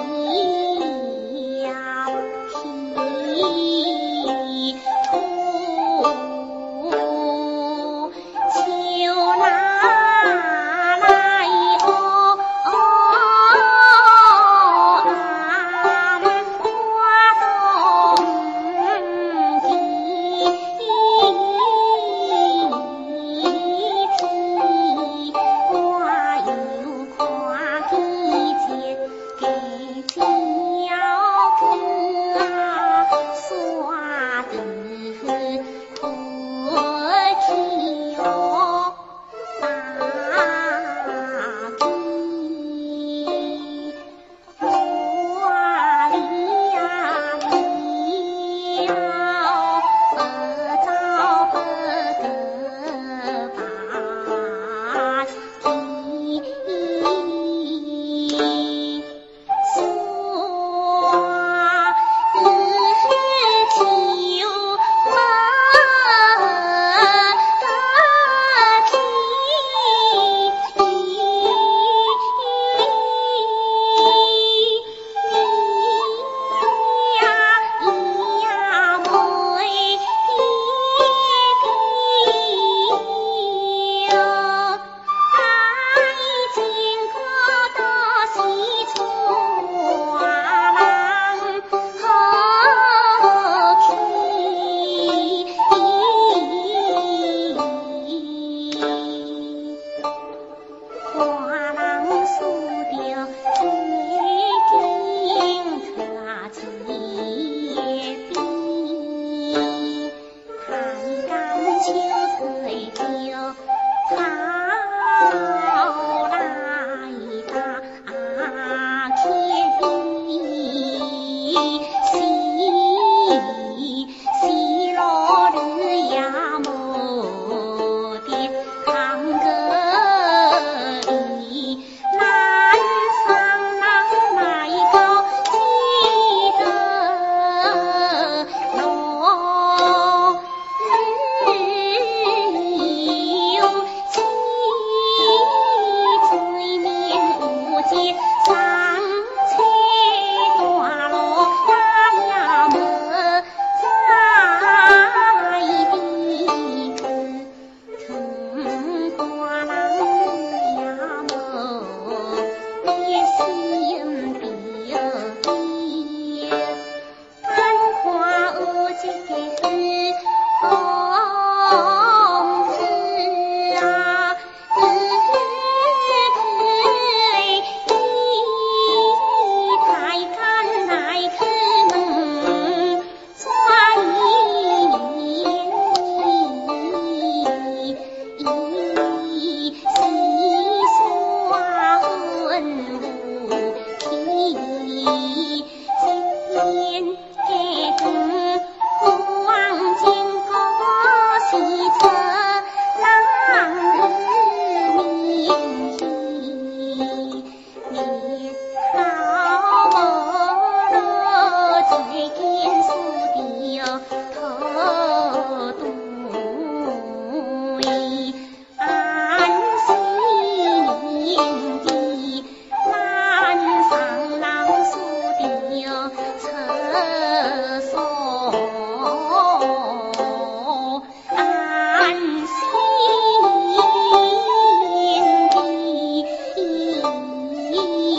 عظيم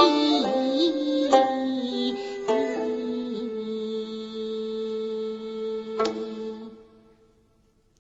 Thank you.